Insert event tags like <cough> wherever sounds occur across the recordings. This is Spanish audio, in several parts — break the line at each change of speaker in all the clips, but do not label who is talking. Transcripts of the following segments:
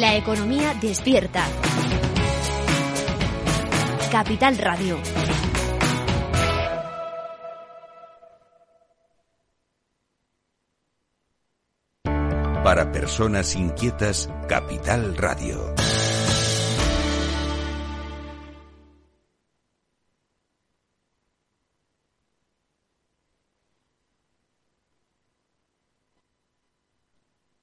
La economía despierta. Capital Radio.
Para personas inquietas, Capital Radio.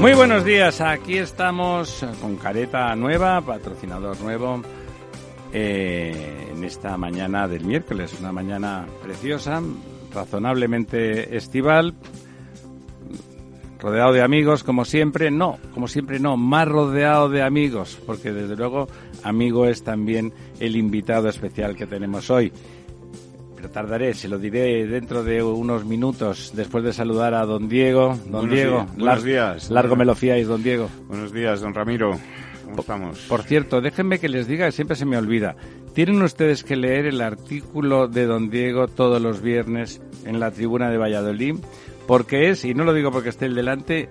Muy buenos días, aquí estamos con careta nueva, patrocinador nuevo, eh, en esta mañana del miércoles, una mañana preciosa, razonablemente estival, rodeado de amigos como siempre, no, como siempre no, más rodeado de amigos, porque desde luego amigo es también el invitado especial que tenemos hoy tardaré, se lo diré dentro de unos minutos, después de saludar a don Diego. Don
Buenos
Diego,
días, buenos días.
Largo me lo fiáis, don Diego.
Buenos días, don Ramiro. ¿Cómo estamos?
Por cierto, déjenme que les diga, que siempre se me olvida. Tienen ustedes que leer el artículo de don Diego todos los viernes en la tribuna de Valladolid, porque es, y no lo digo porque esté el delante,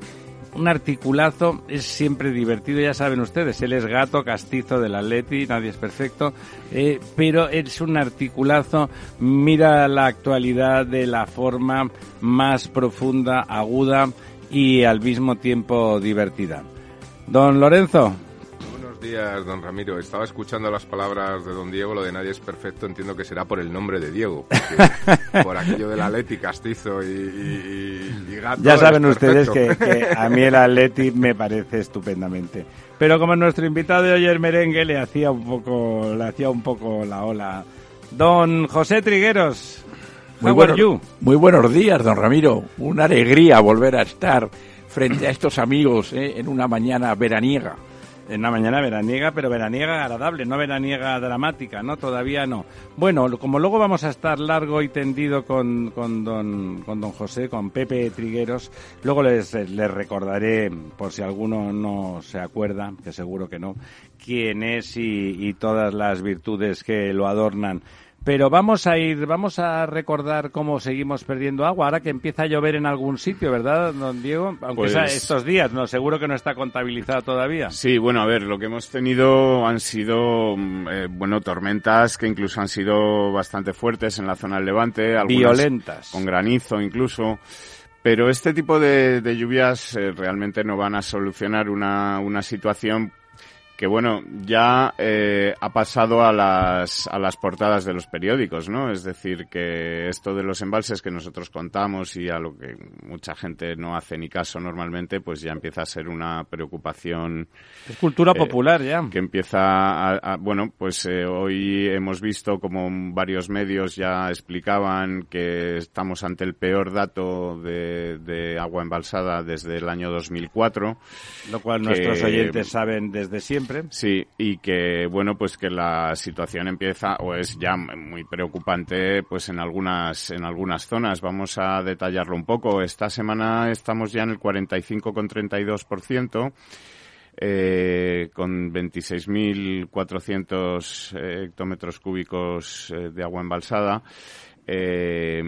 un articulazo es siempre divertido, ya saben ustedes, él es gato castizo del Atleti, nadie es perfecto, eh, pero es un articulazo, mira la actualidad de la forma más profunda, aguda y al mismo tiempo divertida. Don Lorenzo.
Buenos días, don Ramiro. Estaba escuchando las palabras de don Diego, lo de nadie es perfecto, entiendo que será por el nombre de Diego, <laughs> por aquello del Atleti castizo y, y, y gato.
Ya saben
es
ustedes que, a mí el Atleti me parece estupendamente. Pero como nuestro invitado de hoy el merengue le hacía un poco, le hacía un poco la ola. Don José Trigueros,
Muy, bueno- muy buenos días, don Ramiro. Una alegría volver a estar frente a estos amigos ¿eh? en una mañana veraniega.
En una mañana veraniega, pero veraniega agradable, no veraniega dramática, ¿no? Todavía no. Bueno, como luego vamos a estar largo y tendido con, con, don, con don José, con Pepe Trigueros, luego les, les recordaré, por si alguno no se acuerda, que seguro que no, quién es y, y todas las virtudes que lo adornan. Pero vamos a ir, vamos a recordar cómo seguimos perdiendo agua ahora que empieza a llover en algún sitio, ¿verdad, don Diego? Aunque
Pues-
sea estos días, no, seguro que no está contabilizado todavía.
Sí, bueno, a ver, lo que hemos tenido han sido, mm, eh, bueno, tormentas que incluso han sido bastante fuertes en la zona del Levante. algunas
Violentas.
Con granizo incluso. Pero este tipo de, de lluvias eh, realmente no van a solucionar una, una situación que bueno, ya eh, ha pasado a las, a las portadas de los periódicos, ¿no? Es decir, que esto de los embalses que nosotros contamos y a lo que mucha gente no hace ni caso normalmente, pues ya empieza a ser una preocupación
Es cultura
Eh,
popular ya.
que empieza a, a- bueno, pues eh, hoy hemos visto como varios medios ya explicaban que estamos ante el peor dato de, de agua embalsada desde el año 2004.
Lo cual
que-
nuestros oyentes saben desde siempre.
Sí, y que, bueno, pues que la situación empieza o es ya muy preocupante pues en algunas, en algunas zonas. Vamos a detallarlo un poco. Esta semana estamos ya en el 45,32%. Eh, con 26.400 eh, hectómetros cúbicos eh, de agua embalsada. Eh,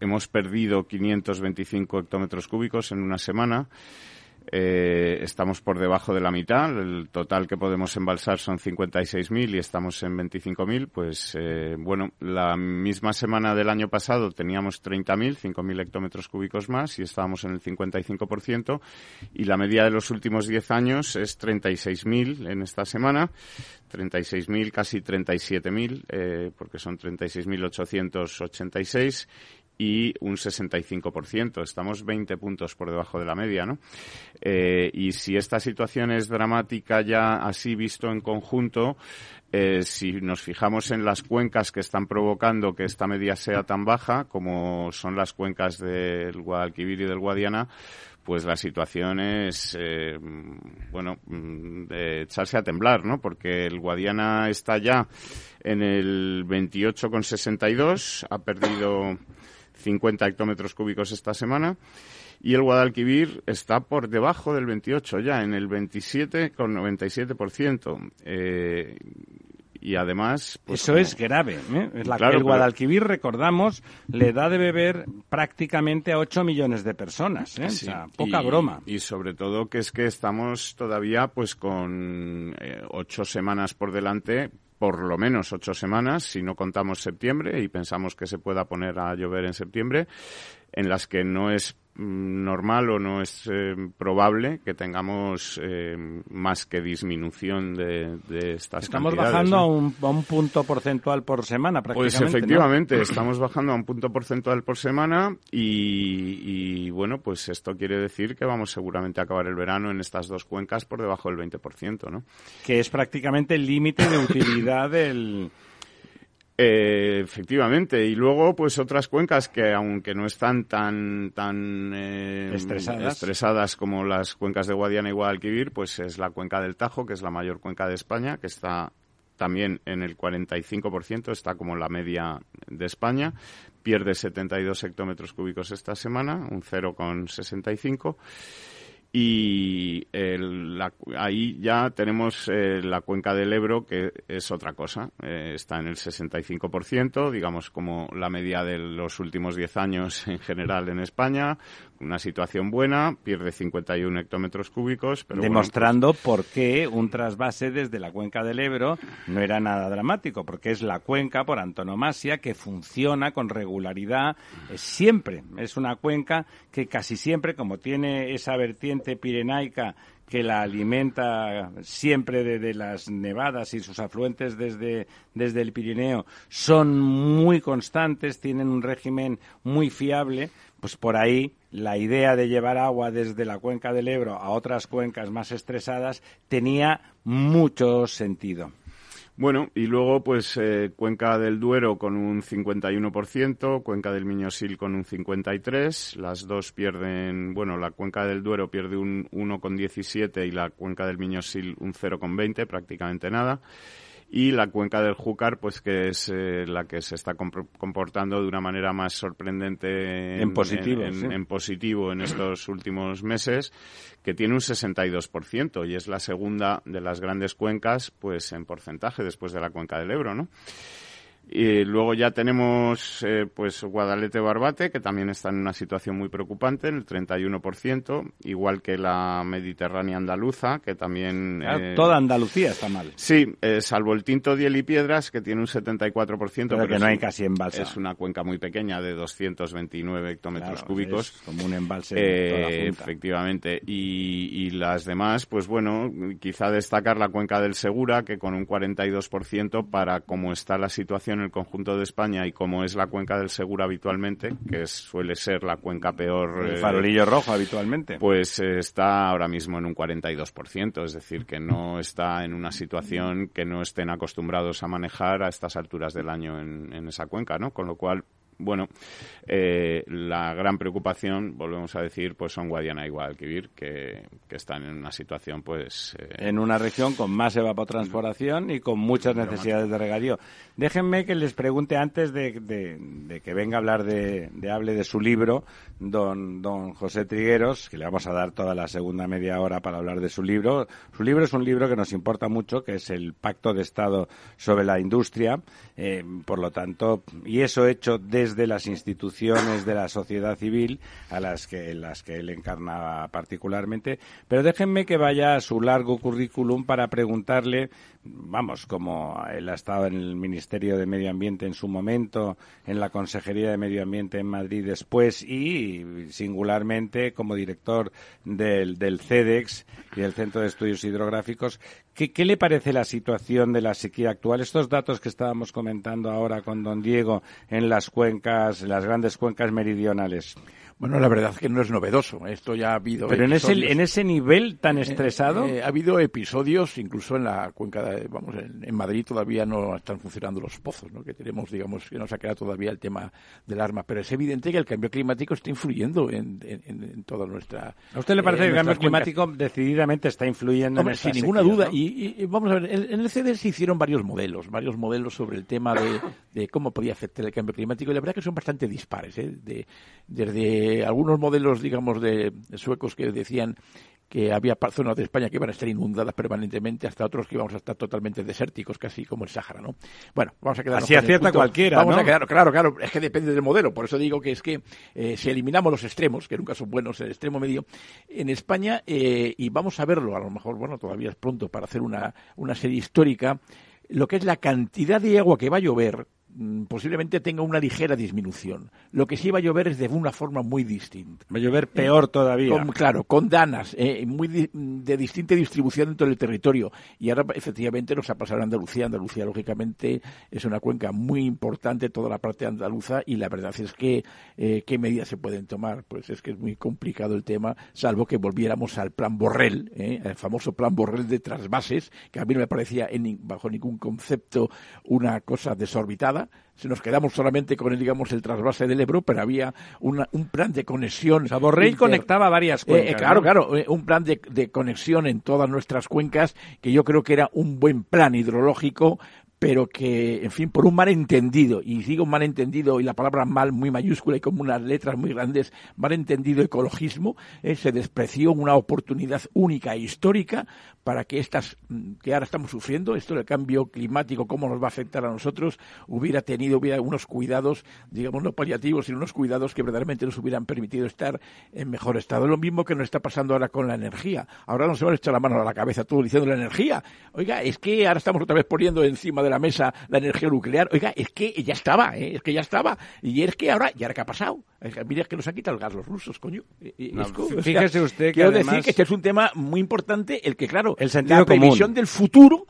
hemos perdido 525 hectómetros cúbicos en una semana. Eh, estamos por debajo de la mitad. El total que podemos embalsar son 56.000 y estamos en 25.000. Pues eh, bueno, la misma semana del año pasado teníamos 30.000, 5.000 hectómetros cúbicos más y estábamos en el 55%. Y la media de los últimos 10 años es 36.000 en esta semana. 36.000, casi 37.000, eh, porque son 36.886 y un 65%. Estamos 20 puntos por debajo de la media, ¿no? Eh, y si esta situación es dramática ya así visto en conjunto, eh, si nos fijamos en las cuencas que están provocando que esta media sea tan baja, como son las cuencas del Guadalquivir y del Guadiana, pues la situación es, eh, bueno, mm, de echarse a temblar, ¿no? Porque el Guadiana está ya en el 28,62, ha perdido 50 hectómetros cúbicos esta semana. Y el Guadalquivir está por debajo del 28 ya, en el 27,97%. Eh, y además...
Pues Eso es grave. ¿eh? La, el Guadalquivir, recordamos, le da de beber prácticamente a 8 millones de personas. ¿eh? o sea, poca broma.
Y sobre todo que es que estamos todavía pues con eh, ocho semanas por delante por lo menos ocho semanas, si no contamos septiembre y pensamos que se pueda poner a llover en septiembre, en las que no es normal o no es eh, probable que tengamos eh, más que disminución de, de estas
Estamos bajando a, un, a, un, punto porcentual por semana,
pues
prácticamente.
Pues efectivamente, estamos bajando a un punto porcentual por semana y, y, bueno, pues esto quiere decir que vamos seguramente a acabar el verano en estas dos cuencas por debajo del 20%, ¿no?
Que es prácticamente el límite de utilidad del
eh, efectivamente, y luego pues otras cuencas que aunque no están tan tan eh,
estresadas.
estresadas. como las cuencas de Guadiana y Guadalquivir, pues es la cuenca del Tajo, que es la mayor cuenca de España, que está también en el 45%, está como la media de España, pierde 72 hectómetros cúbicos esta semana, un 0,65 y ahí ya tenemos eh, la cuenca del Ebro que es otra cosa. Eh, está en el 65% digamos como la media de los últimos 10 años en general en España una situación buena pierde 51 hectómetros cúbicos pero
demostrando por qué un trasvase desde la cuenca del Ebro no era nada dramático porque es la cuenca por antonomasia que funciona con regularidad siempre es una cuenca que casi siempre como tiene esa vertiente pirenaica que la alimenta siempre de las nevadas y sus afluentes desde, desde el Pirineo son muy constantes, tienen un régimen muy fiable, pues por ahí la idea de llevar agua desde la cuenca del Ebro a otras cuencas más estresadas tenía mucho sentido.
Bueno, y luego, pues, eh, Cuenca del Duero con un 51%, Cuenca del Miñosil con un 53%, las dos pierden, bueno, la Cuenca del Duero pierde un 1,17 y la Cuenca del Miñosil un 0,20, prácticamente nada y la cuenca del Júcar, pues que es eh, la que se está comportando de una manera más sorprendente
en, en positivo,
en,
sí.
en, positivo en estos últimos meses, que tiene un 62% y es la segunda de las grandes cuencas, pues en porcentaje después de la cuenca del Ebro, ¿no? Y luego ya tenemos eh, pues Guadalete Barbate, que también está en una situación muy preocupante, en el 31%, igual que la Mediterránea andaluza, que también...
Eh, toda Andalucía está mal.
Sí, eh, salvo el Tinto Diel y Piedras, que tiene un 74%, pero,
pero que no hay casi embalse.
Es una cuenca muy pequeña, de 229 hectómetros
claro,
cúbicos.
Es como un embalse.
Eh, efectivamente. Y, y las demás, pues bueno, quizá destacar la cuenca del Segura, que con un 42% para cómo está la situación en el conjunto de España y como es la cuenca del Segura habitualmente, que es, suele ser la cuenca peor.
El farolillo eh, rojo habitualmente.
Pues eh, está ahora mismo en un 42%, es decir, que no está en una situación que no estén acostumbrados a manejar a estas alturas del año en, en esa cuenca, ¿no? Con lo cual bueno, eh, la gran preocupación, volvemos a decir, pues son Guadiana y Guadalquivir, que, que están en una situación, pues...
Eh, en una región con más evapotranspiración y con muchas necesidades de regadío. Déjenme que les pregunte antes de, que venga a hablar de, de, hable de su libro, don, don José Trigueros, que le vamos a dar toda la segunda media hora para hablar de su libro. Su libro es un libro que nos importa mucho, que es el Pacto de Estado sobre la Industria, eh, por lo tanto, y eso hecho desde las instituciones de la sociedad civil a las que, las que él encarnaba particularmente. Pero déjenme que vaya a su largo currículum para preguntarle, vamos, como él ha estado en el Ministerio de Medio Ambiente en su momento, en la Consejería de Medio Ambiente en Madrid después y singularmente como director del, del CEDEX y del Centro de Estudios Hidrográficos, ¿Qué, le parece la situación de la sequía actual? Estos datos que estábamos comentando ahora con don Diego en las cuencas, las grandes cuencas meridionales.
Bueno, la verdad es que no es novedoso. Esto ya ha habido.
Pero en ese, en ese nivel tan eh, estresado.
Eh, ha habido episodios, incluso en la cuenca, de, vamos, en, Madrid todavía no están funcionando los pozos, ¿no? Que tenemos, digamos, que nos ha quedado todavía el tema del arma. Pero es evidente que el cambio climático está influyendo en, en, toda nuestra.
¿A usted le parece que el cambio climático decididamente está influyendo en
Sin ninguna duda. Y, vamos a ver, en, el CD se hicieron varios modelos, varios modelos sobre el tema de, de, cómo podía afectar el cambio climático. Y la verdad que son bastante dispares, ¿eh? De, desde algunos modelos, digamos, de, suecos que decían que había zonas de España que iban a estar inundadas permanentemente, hasta otros que íbamos a estar totalmente desérticos, casi como el Sáhara, ¿no? Bueno, vamos a quedar
Así acierta cualquiera,
Vamos a quedar, claro, claro, es que depende del modelo, por eso digo que es que eh, si eliminamos los extremos, que nunca son buenos, el extremo medio, en España, eh, y vamos a verlo, a lo mejor, bueno, todavía es pronto para hacer una, una serie histórica, lo que es la cantidad de agua que va a llover posiblemente tenga una ligera disminución. Lo que sí va a llover es de una forma muy distinta.
Va a llover peor todavía.
claro, con danas, eh, muy de distinta distribución dentro del territorio. Y ahora efectivamente nos ha pasado a Andalucía. Andalucía, lógicamente, es una cuenca muy importante, toda la parte andaluza, y la verdad es que, eh, ¿qué medidas se pueden tomar? Pues es que es muy complicado el tema, salvo que volviéramos al plan Borrell, eh, el famoso plan Borrell de trasvases, que a mí no me parecía en, bajo ningún concepto una cosa desorbitada se nos quedamos solamente con el, digamos, el trasvase del Ebro, pero había un plan de conexión.
O conectaba varias eh, cuencas.
claro, claro, eh, un plan de, de, conexión en todas nuestras cuencas que yo creo que era un buen plan hidrológico pero que, en fin, por un malentendido, y digo malentendido, y la palabra mal muy mayúscula y con unas letras muy grandes, malentendido ecologismo, eh, se despreció una oportunidad única e histórica para que estas mm, que ahora estamos sufriendo, esto del cambio climático, cómo nos va a afectar a nosotros, hubiera tenido hubiera unos cuidados, digamos, no paliativos, sino unos cuidados que verdaderamente nos hubieran permitido estar en mejor estado. Lo mismo que nos está pasando ahora con la energía. Ahora nos hemos echado la mano a la cabeza todo diciendo la energía. Oiga, es que ahora estamos otra vez poniendo encima de la mesa la energía nuclear. Oiga, es que ya estaba, ¿eh? es que ya estaba. Y es que ahora, ¿y ahora qué ha pasado? Mira, es que nos han quitado el gas los rusos, coño.
fíjese usted que
Quiero
decir
que este es un tema muy importante, el que, claro,
el sentido
la previsión del futuro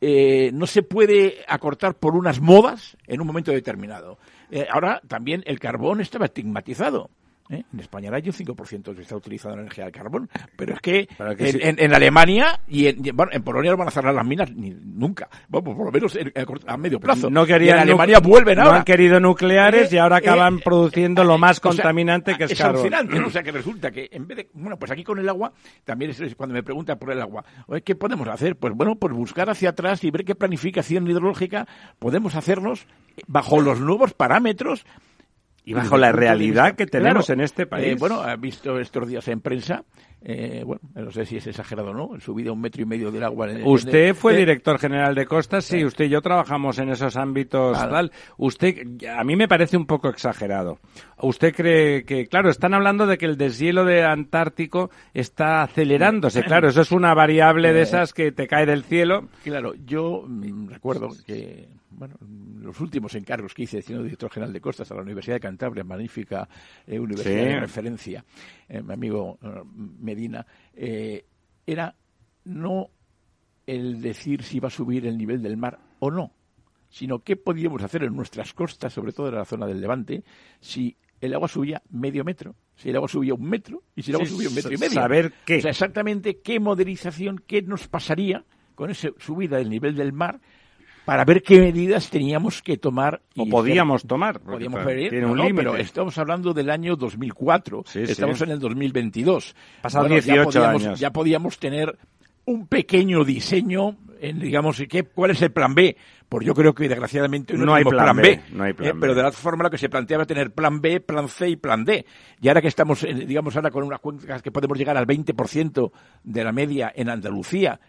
eh, no se puede acortar por unas modas en un momento determinado. Eh, ahora también el carbón estaba estigmatizado. ¿Eh? En España hay un 5% que está utilizando energía del carbón, pero es que, en, Alemania y en, bueno, en Polonia no van a cerrar las minas ni, nunca, bueno, por lo menos a medio plazo.
No querían
en Alemania vuelven ahora.
No han querido nucleares y ahora eh, acaban eh, produciendo lo más contaminante que es,
es
carbón. <clears throat>
O sea que resulta que en vez de, bueno, pues aquí con el agua, también es cuando me preguntan por el agua, ¿qué podemos hacer? Pues bueno, pues buscar hacia atrás y ver qué planificación hidrológica podemos hacernos bajo los nuevos parámetros
y bajo la realidad que tenemos en este país.
Eh, bueno, ha visto estos días en prensa, eh, bueno, no sé si es exagerado o no, subida un metro y medio del agua.
usted fue eh, director general de Costas, sí, usted y yo trabajamos en esos ámbitos. Tal. Usted, a mí me parece un poco exagerado. ¿Usted cree que, claro, están hablando de que el deshielo de Antártico está acelerándose? Claro, eso es una variable de esas que te cae del cielo.
Claro, yo mm, recuerdo que bueno, los últimos encargos que hice siendo director general de costas a la Universidad de Cantabria, magnífica eh, universidad de referencia, eh, mi amigo eh, Medina, era no el decir si va a subir el nivel del mar o no, sino qué podíamos hacer en nuestras costas, sobre todo en la zona del Levante, si el agua subía medio metro, si el agua subía un metro y si el agua subía un metro y medio.
Saber qué.
O sea, exactamente qué modelización, qué nos pasaría con esa subida del nivel del mar para ver qué medidas teníamos que tomar.
o podíamos tomar.
Podíamos ver, tiene un pero estamos hablando del año 2004, estamos en el 2022.
Pasado 18
años. Ya podíamos tener un pequeño diseño en, digamos, ¿qué, ¿cuál es el plan B? Pues yo creo que desgraciadamente
no, hay plan, B,
no hay plan eh, pero de la forma lo que se planteaba tener plan B, plan C y plan D. Y ahora que estamos, digamos, ahora con unas cuentas que podemos llegar al 20% de la media en Andalucía,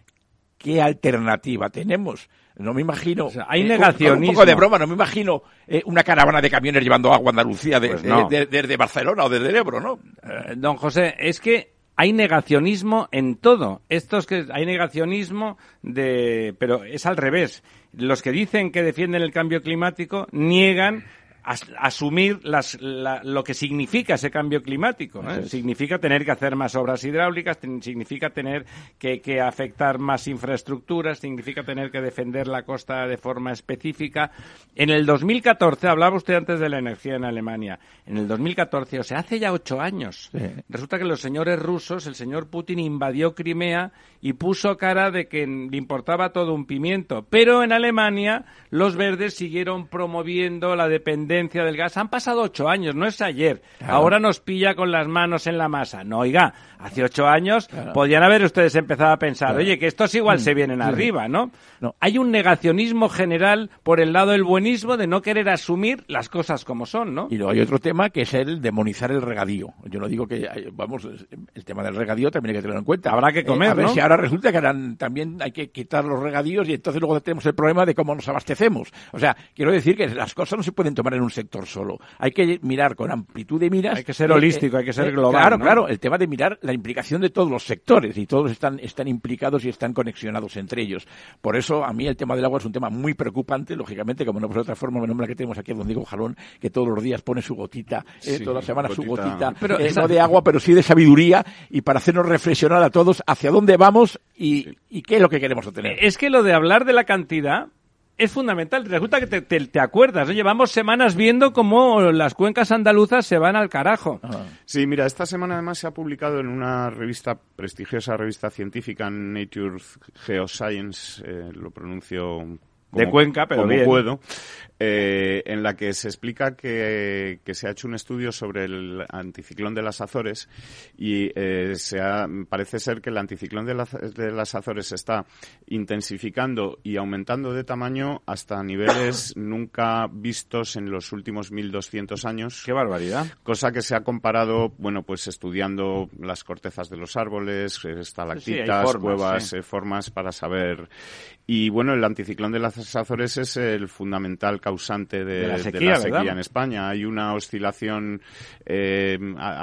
¿qué alternativa tenemos? No me imagino.
hay negacionismo.
un poco de broma, no me imagino eh, una caravana de camiones llevando agua a Andalucía pues desde Barcelona o desde el Ebro, ¿no?
Eh, don José, es que hay negacionismo en todo. Estos que hay negacionismo de, pero es al revés. Los que dicen que defienden el cambio climático niegan asumir las, lo que significa ese cambio climático. ¿eh? Significa tener que hacer más obras hidráulicas, significa tener que, que, afectar más infraestructuras, significa tener que defender la costa de forma específica. En el 2014, hablaba usted antes de la energía en Alemania, en el 2014, o sea, hace ya ocho años, resulta que los señores rusos, el señor Putin invadió Crimea y puso cara de que le importaba todo un pimiento. Pero en Alemania los verdes siguieron promoviendo la dependencia del gas. Han pasado ocho años, no es ayer. Ahora nos pilla con las manos en la masa. No, oiga, hace ocho años podían haber ustedes empezado a pensar, oye, que estos igual mm, se vienen arriba, ¿no? ¿no? Hay un negacionismo general por el lado del buenismo de no querer asumir las cosas como son, ¿no?
Y luego hay otro tema que es el demonizar el regadío. Yo no digo que, vamos, el tema del regadío también hay que tenerlo en cuenta.
Habrá que comer,
¿no? ahora resulta que también hay que quitar los regadíos y entonces luego tenemos el problema de cómo nos abastecemos. O sea, quiero decir que las cosas no se pueden tomar en un sector solo. Hay que mirar con amplitud de miras.
Hay que ser holístico, hay que ser eh, global.
Claro, claro. El tema de mirar la implicación de todos los sectores y todos están, están implicados y están conexionados entre ellos. Por eso, a mí el tema del agua es un tema muy preocupante, lógicamente, como no por otra forma, menos que tenemos aquí a don Diego Jalón, que todos los días pone su gotita, eh, todas las semanas su gotita, pero, eh, no de agua, pero sí de sabiduría y para hacernos reflexionar a todos hacia dónde vamos y, qué es lo que queremos obtener.
Es que lo de hablar de la cantidad es fundamental. Resulta que te, te, acuerdas, llevamos semanas viendo cómo las cuencas andaluzas se van al carajo. Ah.
Sí, mira, esta semana además se ha publicado en una revista, prestigiosa revista científica, Nature Geoscience, eh, lo pronuncio
de Cuenca, pero
como puedo, eh, en la que se explica que, se ha hecho un estudio sobre el anticiclón de las Azores y eh, se parece ser que el anticiclón de, de, las Azores se está intensificando y aumentando de tamaño hasta niveles <coughs> nunca vistos en los últimos 1.200 años.
¡Qué barbaridad!
Cosa que se ha comparado, bueno, pues estudiando las cortezas de los árboles, estalactitas, cuevas, eh, formas para saber. Y bueno, el anticiclón de las Azores es el fundamental causante de, la sequía, en España. Hay una oscilación eh,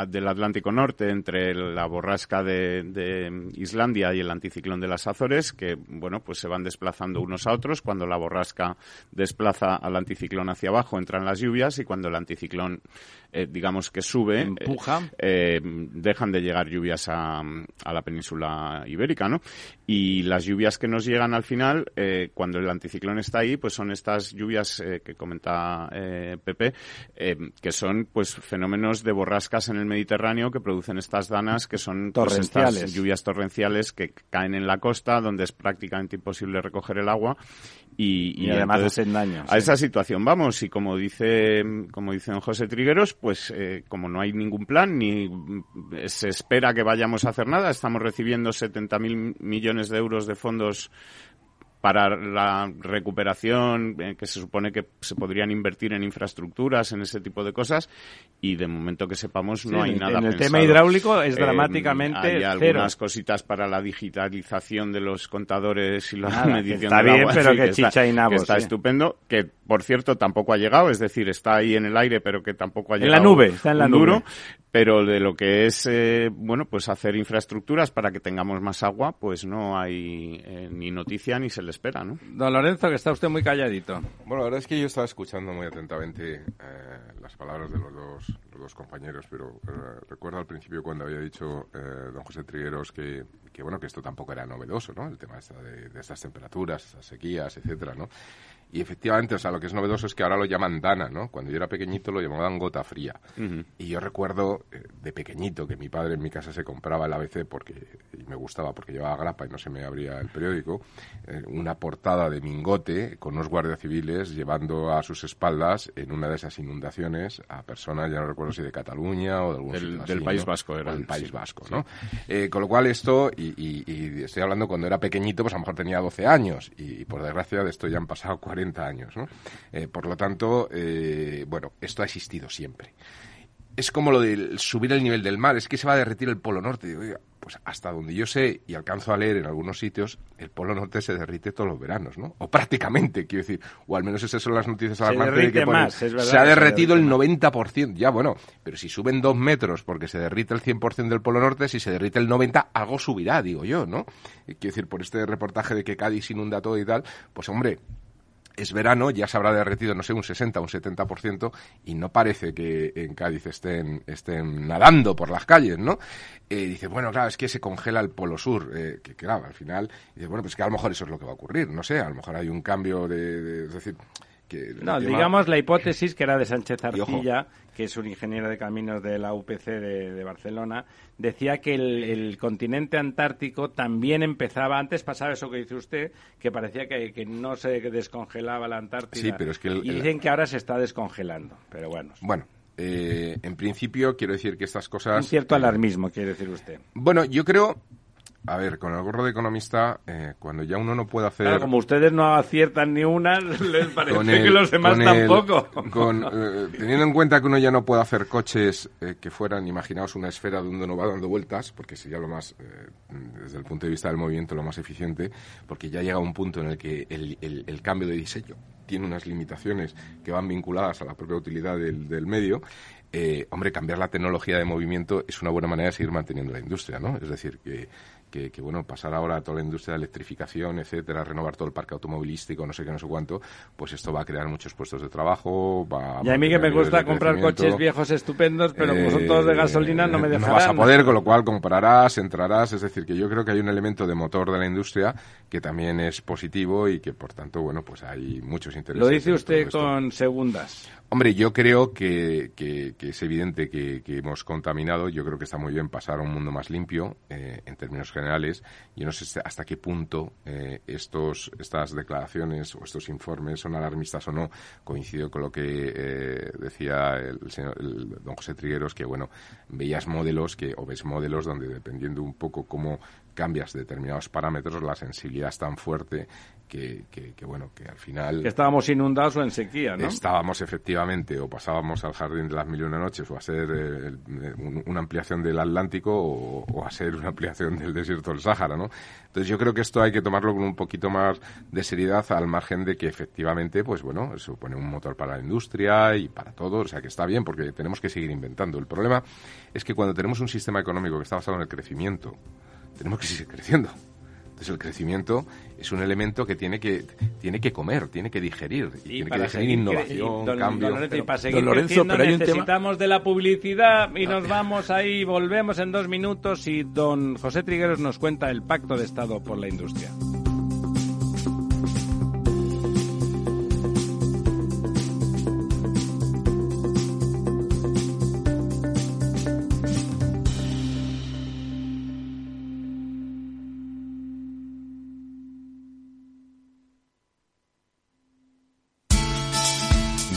del Atlántico Norte entre la borrasca de, Islandia y el anticiclón de las Azores, que bueno, pues se van desplazando unos a otros. Cuando la borrasca desplaza al anticiclón hacia abajo, entran las lluvias y cuando el anticiclón eh, digamos que sube,
empuja,
eh, dejan de llegar lluvias a, a, la península ibérica, ¿no? Y las lluvias que nos llegan al final, cuando el anticiclón está ahí, pues son estas lluvias que comenta Pepe, que son pues fenómenos de borrascas en el Mediterráneo que producen estas danas que son
pues, torrenciales.
lluvias torrenciales que caen en la costa, donde es prácticamente imposible recoger el agua y,
además hacen daño.
A esa situación vamos y como dice como dice don José Trigueros, pues eh, como no hay ningún plan ni se espera que vayamos a hacer nada, estamos recibiendo 70.000 millones de euros de fondos para la recuperación, eh, que se supone que se podrían invertir en infraestructuras, en ese tipo de cosas, y de momento que sepamos no hay nada.
En el tema hidráulico es eh, dramáticamente
Hay algunas cositas para la digitalización de los contadores y la medición
está
del
bien,
agua,
pero que, chicha y nabos,
está estupendo, que por cierto tampoco ha llegado, es decir, está ahí en el aire, pero que tampoco ha llegado.
En la nube, está en la nube
pero de lo que es, eh, bueno, pues hacer infraestructuras para que tengamos más agua, pues no hay eh, ni noticia ni se le espera, ¿no?
Don Lorenzo, que está usted muy calladito.
Bueno, la verdad es que yo estaba escuchando muy atentamente eh, las palabras de los dos, los dos compañeros, pero recuerdo al principio cuando había dicho don José Trigueros que, que, bueno, que esto tampoco era novedoso, ¿no? El tema de, de estas temperaturas, estas sequías, etcétera, ¿no? Y efectivamente, o sea, lo que es novedoso es que ahora lo llaman Dana, ¿no? Cuando yo era pequeñito lo llamaban gota fría. Y yo recuerdo eh, de pequeñito que mi padre en mi casa se compraba el ABC porque y me gustaba porque llevaba grapa y no se me abría el periódico, eh, una portada de Mingote con unos guardias civiles llevando a sus espaldas en una de esas inundaciones a personas, ya no recuerdo si de Cataluña o de algún
Del- del
así,
País
¿no?
Vasco era,
O del País
sí,
Vasco, ¿no? Eh, con lo cual esto, y, y- y estoy hablando cuando era pequeñito, pues a lo mejor tenía 12 años y, por desgracia de esto ya han pasado 40 años, ¿no? Eh, por lo tanto, eh, bueno, esto ha existido siempre. Es como lo de subir el nivel del mar, es que se va a derretir el polo norte. Digo, oiga, pues hasta donde yo sé y alcanzo a leer en algunos sitios, el polo norte se derrite todos los veranos, ¿no? O prácticamente, quiero decir, o al menos esas son las noticias
Se
alarmantes de
derrite
que ponen,
más, es verdad
se ha
se
derretido
derrite
el 90%, ya bueno, pero si suben dos metros porque se derrite el 100% del Polo Norte, si se derrite el 90%, algo subirá, digo yo, ¿no? Quiero decir, por este reportaje de que Cádiz inunda todo y tal, pues hombre, es verano, ya se habrá derretido, no sé, un 60, un 70%, y no parece que en Cádiz estén, estén nadando por las calles, ¿no? Eh, dice, bueno, claro, es que se congela el polo sur, eh, que claro, al final, dice, bueno, pues que a lo mejor eso es lo que va a ocurrir, no sé, a lo mejor hay un cambio de, de- es decir, que...
No,
tema-
digamos la <laughs> hipótesis que era de Sánchez. Arcilla, que es un ingeniero de caminos de la UPC de, de Barcelona, decía que el, el continente antártico también empezaba, antes pasaba eso que dice usted, que parecía que, que no se descongelaba la Antártida.
Sí, pero es que el-
y
el-
dicen que ahora se está descongelando, pero bueno.
Bueno, eh, en principio quiero decir que estas cosas...
Un cierto
eh,
alarmismo, quiere decir usted.
Bueno, yo creo... A ver, con el gorro de economista, eh, cuando ya uno no puede hacer...
Claro, como ustedes no aciertan ni una, <laughs> les parece que los demás
con el-
tampoco.
con, eh, teniendo en cuenta que uno ya no puede hacer coches eh, que fueran, imaginaos, una esfera donde uno va dando vueltas, porque sería lo más, eh, desde el punto de vista del movimiento, lo más eficiente, porque ya llega un punto en el que el cambio de diseño tiene unas limitaciones que van vinculadas a la propia utilidad del, del medio. eh, hombre, cambiar la tecnología de movimiento es una buena manera de seguir manteniendo la industria, ¿no? Es decir, que, que, que, bueno, pasar ahora a toda la industria de electrificación, etcétera, renovar todo el parque automovilístico, no sé qué, no sé cuánto, pues esto va a crear muchos puestos de trabajo, va
Y a mí que me gusta comprar coches viejos estupendos, pero como son todos de
Eh,
gasolina, no me dejarán.
No vas a poder, con lo cual comprarás, entrarás. Es decir, que yo creo que hay un elemento de motor de la industria que también es positivo y que, por tanto, bueno, pues hay muchos intereses.
Lo dice usted con segundas.
Hombre, yo creo que, que- que es evidente que, que hemos contaminado. Yo creo que está muy bien pasar a un mundo más limpio eh, en términos generales. Yo no sé hasta qué punto eh, estos, estas declaraciones o estos informes son alarmistas o no. Coincido con lo que eh, decía el, señor, el don José Trigueros, que bueno, veías modelos que, o ves modelos donde dependiendo un poco cómo cambias determinados parámetros, la sensibilidad es tan fuerte que, que- que, bueno, que al final...
Que estábamos inundados o en sequía, ¿no?
Estábamos efectivamente, o pasábamos al jardín de las mil y una noches, o a ser eh, el- eh, un- una ampliación del Atlántico, o, o a ser una ampliación del desierto del Sáhara, ¿no? Entonces yo creo que esto hay que tomarlo con un poquito más de seriedad, al margen de que efectivamente, pues bueno, supone un motor para la industria y para todo, o sea que está bien, porque tenemos que seguir inventando. El problema es que cuando tenemos un sistema económico que está basado en el crecimiento, tenemos que seguir creciendo. Entonces el crecimiento es un elemento que tiene que tiene que comer, tiene que digerir y, tiene que digerir innovación,
don-
cambio.
don Lorenzo, y para
Pero,
seguir
don Lorenzo,
creciendo
pero hay un tema-
necesitamos de la publicidad y nos vamos ahí, volvemos en dos minutos y don José Trigueros nos cuenta el Pacto de Estado por la Industria.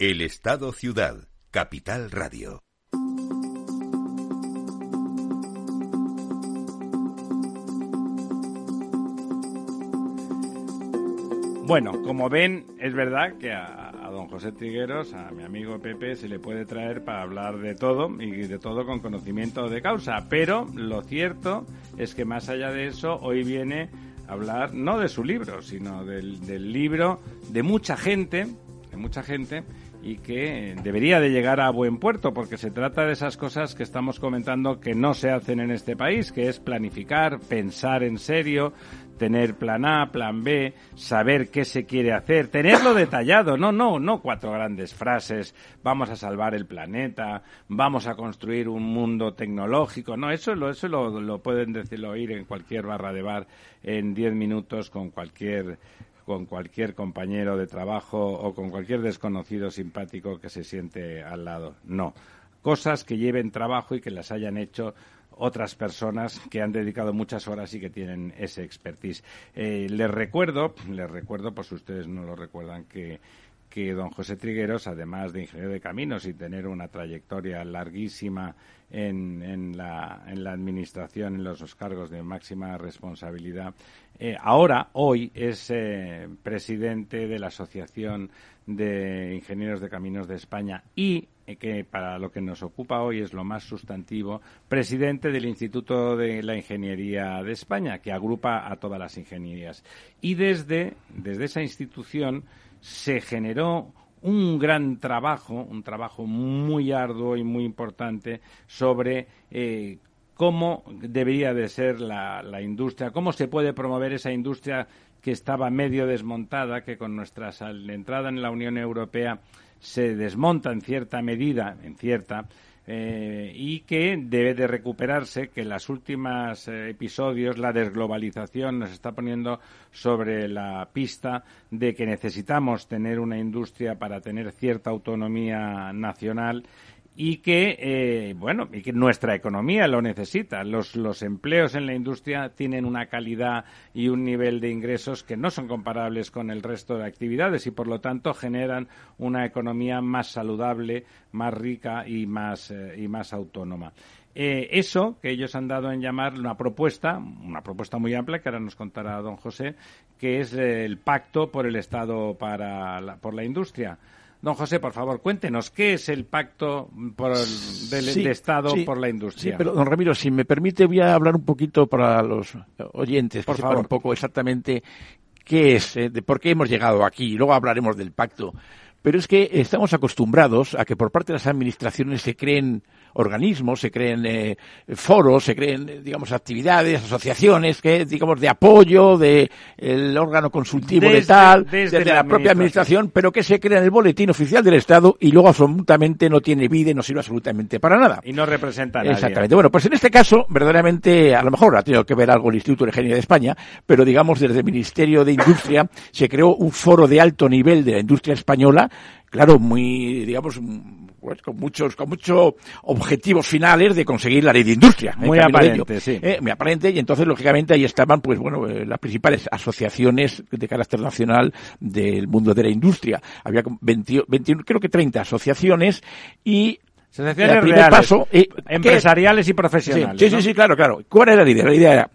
El Estado Ciudad, Capital Radio.
Bueno, como ven, es verdad que a, don José Trigueros, a mi amigo Pepe, se le puede traer para hablar de todo y de todo con conocimiento de causa. Pero lo cierto es que más allá de eso, hoy viene a hablar no de su libro, sino del, del libro de mucha gente, de mucha gente y que debería de llegar a buen puerto porque se trata de esas cosas que estamos comentando que no se hacen en este país, que es planificar, pensar en serio, tener plan A, plan B, saber qué se quiere hacer, tenerlo detallado, no, no, no cuatro grandes frases, vamos a salvar el planeta, vamos a construir un mundo tecnológico, no, eso, lo, eso lo, lo pueden decirlo oír en cualquier barra de bar en diez minutos con cualquier con cualquier compañero de trabajo o con cualquier desconocido simpático que se siente al lado. No. Cosas que lleven trabajo y que las hayan hecho otras personas que han dedicado muchas horas y que tienen ese expertise. Eh, les recuerdo, les recuerdo, pues ustedes no lo recuerdan, que que don José Trigueros, además de ingeniero de caminos y tener una trayectoria larguísima en, en, la, en la, administración, en los cargos de máxima responsabilidad, eh, ahora, hoy, es eh, presidente de la Asociación de Ingenieros de Caminos de España y eh, que para lo que nos ocupa hoy es lo más sustantivo, presidente del Instituto de la Ingeniería de España, que agrupa a todas las ingenierías. Y desde, desde esa institución se generó un gran trabajo, un trabajo muy arduo y muy importante sobre eh, cómo debería de ser la, la, industria, cómo se puede promover esa industria que estaba medio desmontada, que con nuestra entrada en la Unión Europea se desmonta en cierta medida, en cierta, eh, y que debe de recuperarse, que en los últimos eh, episodios la desglobalización nos está poniendo sobre la pista de que necesitamos tener una industria para tener cierta autonomía nacional y que, eh, bueno, y que nuestra economía lo necesita. Los, los empleos en la industria tienen una calidad y un nivel de ingresos que no son comparables con el resto de actividades y, por lo tanto, generan una economía más saludable, más rica y más, eh, y más autónoma. Eh, eso que ellos han dado en llamar una propuesta, una propuesta muy amplia que ahora nos contará don José, que es el pacto por el Estado para la, por la industria. Don José, por favor, cuéntenos qué es el pacto por el, del,
sí,
de Estado
sí,
por la industria.
Sí, pero don Ramiro, si me permite, voy a hablar un poquito para los oyentes,
por
que
favor.
sepan un poco exactamente qué es, eh, de por qué hemos llegado aquí. Luego hablaremos del pacto. Pero es que estamos acostumbrados a que por parte de las administraciones se creen organismos, se creen eh, foros, se creen, digamos, actividades, asociaciones que, digamos, de apoyo de el órgano consultivo
Desde-
de tal,
desde
desde,
la
la, propia
administración.
pero que se crea en el boletín oficial del Estado y luego absolutamente no tiene vida y no sirve absolutamente para nada.
Y no representa a nadie.
Exactamente. Bueno, pues en este caso, verdaderamente, a lo mejor ha tenido que ver algo el Instituto de Ingeniería de España, pero digamos desde el Ministerio de Industria se creó un foro de alto nivel de la industria española, claro, muy, digamos, pues con muchos, con muchos objetivos finales de conseguir la ley de industria. ¿eh?
Muy aparente, sí.
Eh, muy aparente, y entonces, lógicamente, ahí estaban, pues bueno, eh, las principales asociaciones de carácter nacional del mundo de la industria. Había como 20 21, creo que 30 asociaciones y
Asociaciones
el primer
reales,
paso, eh, ¿qué-
empresariales y profesionales.
sí,
¿no?
sí, sí, claro, claro. ¿Cuál era la idea? La idea era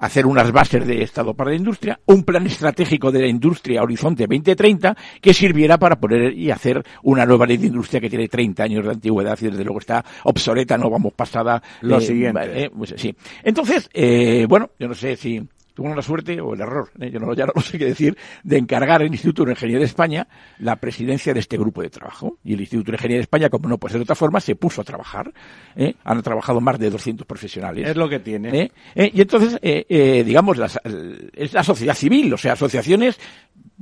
hacer unas bases de Estado para la industria, un plan estratégico de la industria Horizonte 2030 que sirviera para poner y hacer una nueva ley de industria que tiene 30 años de antigüedad y desde luego está obsoleta, no vamos pasada.
Lo
eh,
siguiente.
eh, pues, sí. Entonces, eh, bueno, yo no sé si tuvo la suerte o el error, ¿eh? yo no, ya no lo sé qué decir, de encargar al Instituto de Ingeniería de España la presidencia de este grupo de trabajo. Y el Instituto de Ingeniería de España, como no puede ser de otra forma, se puso a trabajar. ¿eh? Han trabajado más de 200 profesionales.
Es lo que tiene.
¿Eh? Y entonces, digamos, las- es la sociedad civil, o sea, asociaciones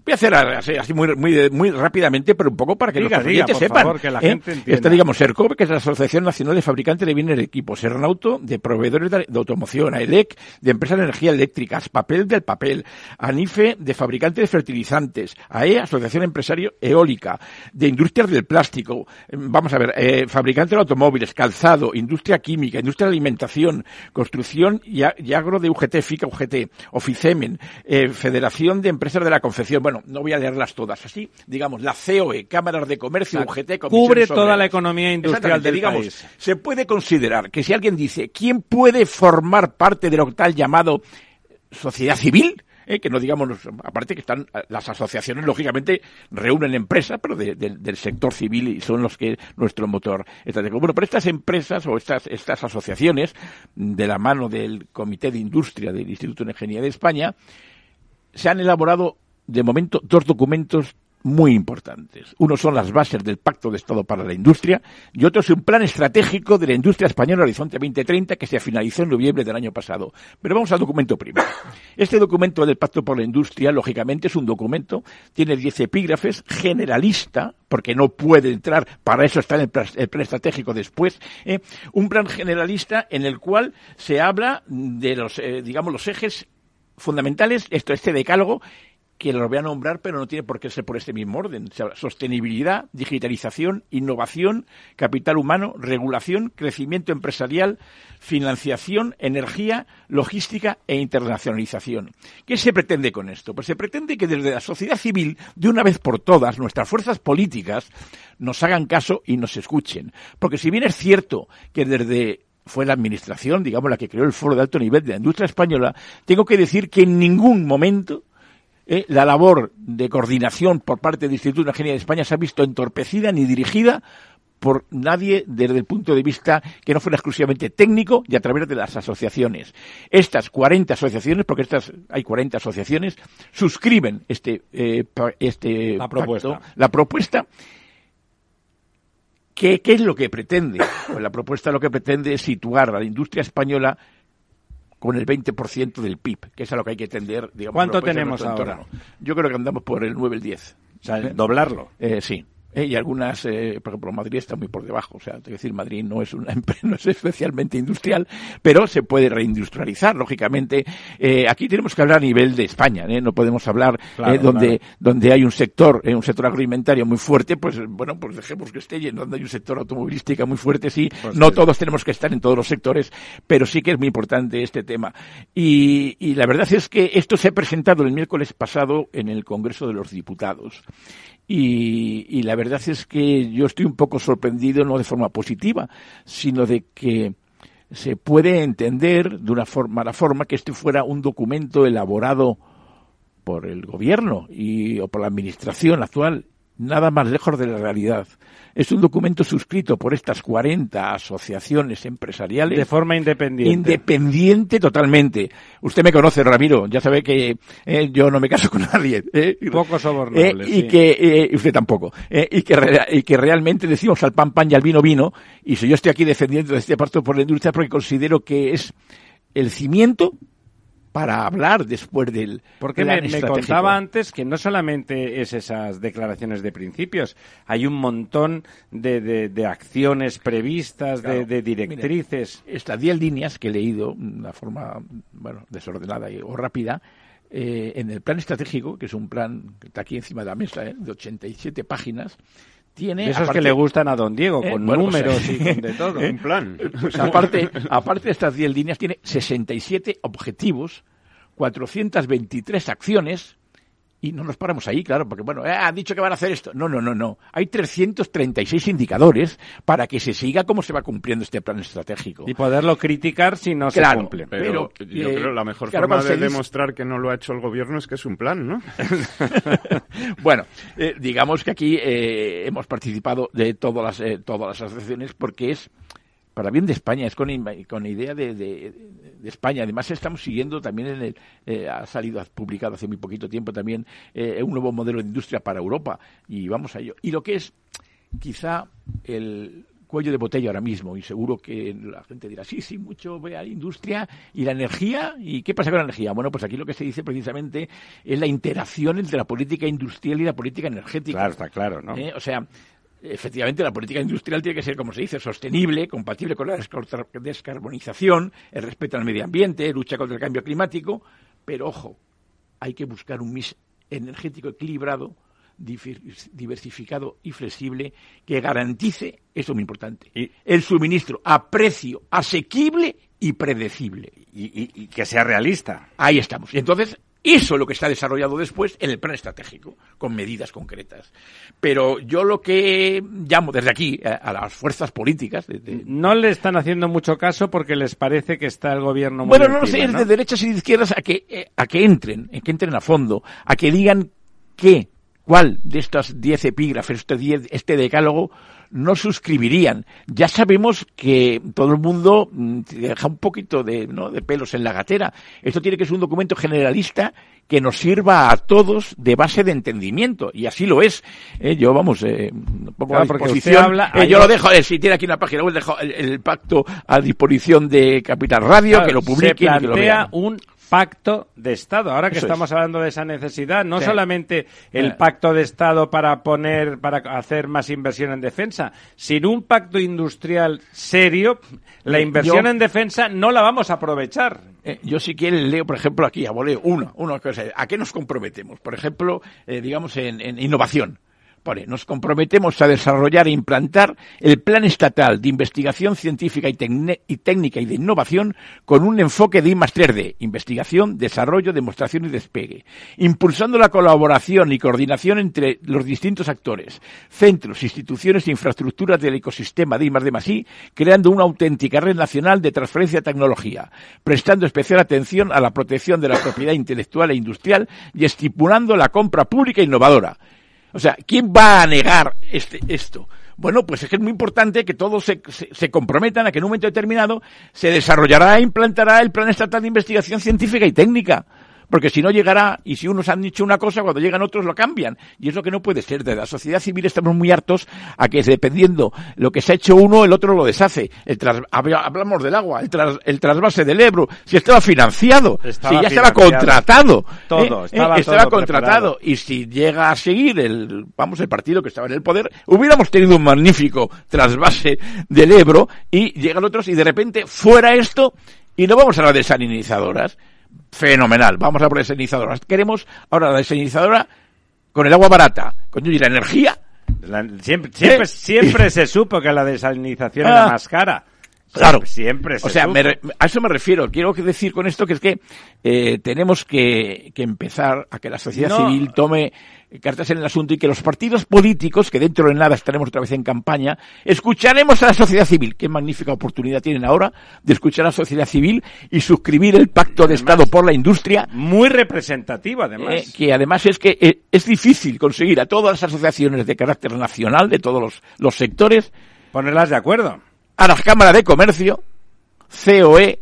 Voy a hacer así, así muy, muy, muy rápidamente, pero un poco para que
Diga,
los
diga, por
sepan.
favor, que la
¿eh?
gente entienda.
Está, digamos, SERCOP, que es la Asociación Nacional de Fabricantes de Bienes de Equipos, Sernauto, de Proveedores de, Automoción, AELEC, de Empresas de Energía Eléctrica, Papel del Papel, ANIFE, de Fabricantes de Fertilizantes, AE, Asociación Empresario Eólica, de Industrias del Plástico, eh, vamos a ver, eh, Fabricantes de Automóviles, Calzado, Industria Química, Industria de Alimentación, Construcción y Agro de UGT, FICA UGT, Oficemen, eh, Federación de Empresas de la Confección, bueno, no voy a leerlas todas, así, digamos, la COE, Cámaras de Comercio,
O sea,
UGT,
cubre
Comisiones
toda la economía industrial del
digamos,
país.
se puede considerar que si alguien dice, ¿quién puede formar parte de lo tal llamado sociedad civil? Eh, que no digamos, aparte que están las asociaciones, lógicamente, reúnen empresas, pero de- de- del sector civil y son los que nuestro motor está de- Bueno, pero estas empresas o estas, estas asociaciones, de la mano del Comité de Industria del Instituto de Ingeniería de España, se han elaborado de momento dos documentos muy importantes. Uno son las bases del Pacto de Estado para la Industria y otro es un plan estratégico de la industria española Horizonte 2030 que se finalizó en noviembre del año pasado. Pero vamos al documento primero. Este documento del Pacto por la Industria, lógicamente, es un documento, tiene 10 epígrafes, generalista, porque no puede entrar, para eso está el plan, el plan estratégico después, ¿eh? un plan generalista en el cual se habla de los, eh, digamos, los ejes fundamentales, esto, este decálogo, que lo voy a nombrar, pero no tiene por qué ser por este mismo orden. O sea, sostenibilidad, digitalización, innovación, capital humano, regulación, crecimiento empresarial, financiación, energía, logística e internacionalización. ¿Qué se pretende con esto? Pues se pretende que desde la sociedad civil, de una vez por todas, nuestras fuerzas políticas nos hagan caso y nos escuchen. Porque si bien es cierto que desde fue la administración, digamos, la que creó el foro de alto nivel de la industria española, tengo que decir que en ningún momento eh, la labor de coordinación por parte del Instituto de Ingeniería de España se ha visto entorpecida ni dirigida por nadie desde el punto de vista que no fuera exclusivamente técnico y a través de las asociaciones. Estas 40 asociaciones, porque estas hay 40 asociaciones, suscriben este, eh, este
La
pacto,
propuesta.
la propuesta ¿Qué, ¿Qué es lo que pretende? Pues la propuesta lo que pretende es situar a la industria española con el 20% del PIB, que es a lo que hay que tender. Digamos,
¿Cuánto tenemos ahora?
entorno. Yo creo que andamos por el 9, el 10.
O sea, doblarlo.
Eh, sí. Eh, y algunas, eh, por ejemplo, Madrid está muy por debajo. O sea, que decir, Madrid no es una <laughs> empresa, no es especialmente industrial, pero se puede reindustrializar, lógicamente. Eh, aquí tenemos que hablar a nivel de España, ¿eh? no podemos hablar
Claro,
eh, donde,
claro.
donde hay un sector, un sector agroalimentario muy fuerte, pues bueno, pues dejemos que esté, y en donde hay un sector automovilístico muy fuerte, sí.
Pues
no
sí.
todos tenemos que estar en todos los sectores, pero sí que es muy importante este tema. Y, y la verdad es que esto se ha presentado el miércoles pasado en el Congreso de los Diputados. Y, y la verdad es que yo estoy un poco sorprendido, no de forma positiva, sino de que se puede entender de una forma, la forma que este fuera un documento elaborado por el gobierno y, o por la administración actual, nada más lejos de la realidad. Es un documento suscrito por estas 40 asociaciones empresariales
De forma independiente.
Independiente totalmente. Usted me conoce, Ramiro, ya sabe que eh, yo no me caso con <laughs> nadie. eh.
Poco sobornable,
Eh, y
sí.
que eh, usted tampoco. eh, y, que re- y que realmente decimos al pan pan y al vino vino. Y si yo estoy aquí defendiendo este pacto por la industria porque considero que es el cimiento para hablar después del
Porque
plan
me, contaba antes que no solamente es esas declaraciones de principios, hay un montón de, de- de acciones previstas,
Claro.
de directrices.
estas 10 líneas que he leído de una forma bueno desordenada y- o rápida eh, en el plan estratégico que es un plan que está aquí encima de la mesa eh, de 87 páginas tiene
De esos
aparte-
que le gustan a don Diego,
Eh,
con
bueno, pues,
números
eh,
y <laughs> con de todo.
Un plan.
pues aparte aparte de estas 10 líneas tiene 67 objetivos 423 acciones y no nos paramos ahí, claro, porque bueno, eh, han dicho que van a hacer esto. No, no, no, no. Hay 336 indicadores para que se siga cómo se va cumpliendo este plan estratégico.
Y poderlo criticar si no
Claro.
se cumple.
Pero,
Pero,
yo
eh,
creo la mejor
claro,
forma de
dice-
demostrar que no lo ha hecho el gobierno es que es un plan, ¿no? <laughs>
bueno, eh, digamos que aquí eh, hemos participado de todas las, eh, todas las asociaciones porque es para bien de España, es con, con idea de, de, España. Además, estamos siguiendo también en el, eh, ha salido, ha publicado hace muy poquito tiempo también eh, un nuevo modelo de industria para Europa y vamos a ello. Y lo que es quizá el cuello de botella ahora mismo y seguro que la gente dirá, sí, sí, mucho ve a la industria y la energía. ¿Y qué pasa con la energía? Bueno, pues aquí lo que se dice precisamente es la interacción entre la política industrial y la política energética.
Claro, está claro, ¿no?
O sea, efectivamente la política industrial tiene que ser, como se dice, sostenible, compatible con la descarbonización, el respeto al medio ambiente, lucha contra el cambio climático, pero ojo, hay que buscar un mix energético equilibrado, diversificado y flexible que garantice, eso es muy importante, el suministro a precio asequible y predecible.
Y, y, que sea realista.
Ahí estamos. Entonces, eso es lo que está desarrollado después en el plan estratégico, con medidas concretas. Pero yo lo que llamo desde aquí a, las fuerzas políticas.
No le están haciendo mucho caso porque les parece que está el gobierno muy
Bueno, no, sé, de derechas y de izquierdas a que, eh, a que entren, a que entren a fondo, a que digan qué, cuál de estas diez epígrafes, este, diez, este decálogo, no suscribirían. Ya sabemos que todo el mundo mm, deja un poquito de, ¿no? de pelos en la gatera. Esto tiene que ser un documento generalista que nos sirva a todos de base de entendimiento y así lo es. Eh, yo vamos, eh, pongo a disposición. Habla, eh, yo lo dejo, eh, si tiene aquí una página web, dejo el, pacto a disposición de Capital Radio, que lo publique.
Se plantea un pacto de Estado. Ahora que estamos hablando de esa necesidad, no solamente el pacto de Estado para poner, para hacer más inversión en defensa, sino un pacto industrial serio, la inversión en defensa no la vamos a aprovechar.
Eh, yo si quieren leo, por ejemplo, aquí a voleo uno, uno ¿a qué nos comprometemos? Por ejemplo, eh, digamos en innovación nos comprometemos a desarrollar e implantar el Plan Estatal de Investigación Científica y, Técnica y de Innovación con un enfoque de I 3D, investigación, desarrollo, demostración y despegue, impulsando la colaboración y coordinación entre los distintos actores, centros, instituciones e infraestructuras del ecosistema de I I, creando una auténtica red nacional de transferencia de tecnología, prestando especial atención a la protección de la propiedad intelectual e industrial y estipulando la compra pública innovadora o sea, ¿quién va a negar este, esto? Bueno, pues es que es muy importante que todos se, se, comprometan a que en un momento determinado se desarrollará e implantará el Plan Estatal de Investigación Científica y Técnica porque si no llegará, y si unos han dicho una cosa, cuando llegan otros lo cambian. Y es lo que no puede ser. De la sociedad civil estamos muy hartos a que dependiendo lo que se ha hecho uno, el otro lo deshace. El hablamos del agua, el, el trasvase del Ebro, si estaba financiado, si ya estaba contratado.
Todo,
¿eh? estaba, estaba contratado. Y si llega a seguir el, vamos, el partido que estaba en el poder, hubiéramos tenido un magnífico trasvase del Ebro y llegan otros y de repente fuera esto y no vamos a las desalinizadoras fenomenal. Vamos a por desalinizadoras. Queremos ahora la desalinizadora con el agua barata, con la energía.
siempre, siempre, siempre <laughs> se supo que la desalinización era ah. más cara.
Claro.
Siempre.
o sea, a eso me refiero. Quiero decir con esto que es que eh, tenemos que, que, empezar a que la sociedad civil tome cartas en el asunto y que los partidos políticos, que dentro de nada estaremos otra vez en campaña, escucharemos a la sociedad civil. Qué magnífica oportunidad tienen ahora de escuchar a la sociedad civil y suscribir el pacto de Estado por la industria.
Muy representativo, además.
Eh, que además es que eh, es difícil conseguir a todas las asociaciones de carácter nacional, de todos los, los sectores,
ponerlas de acuerdo.
A las cámaras de comercio, COE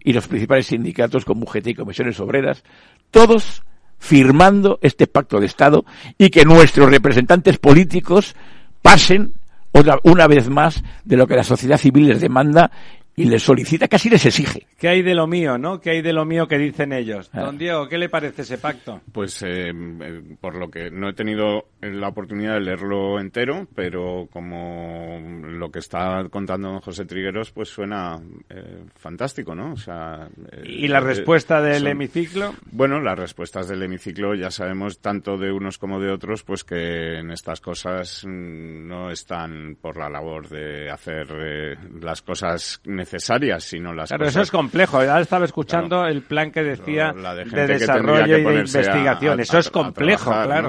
y los principales sindicatos como UGT y comisiones obreras, todos firmando este pacto de Estado y que nuestros representantes políticos pasen otra, una vez más de lo que la sociedad civil les demanda y les solicita, casi les exige.
¿Qué hay de lo mío, no? ¿Qué hay de lo mío que dicen ellos? Ah. Don Diego, ¿qué le parece ese pacto?
Pues eh, eh, por lo que no he tenido la oportunidad de leerlo entero, pero como lo que está contando José Trigueros, pues suena eh, fantástico, ¿no? O sea,
¿Y la respuesta del hemiciclo?
Bueno, las respuestas del hemiciclo ya sabemos tanto de unos como de otros, pues que en estas cosas mm, no están por la labor de hacer las cosas necesarias necesarias, sino las cosas...
eso es complejo. Ahora estaba escuchando el plan que decía de, desarrollo y de
a-
investigación.
a-
eso es complejo,
trabajar,
claro.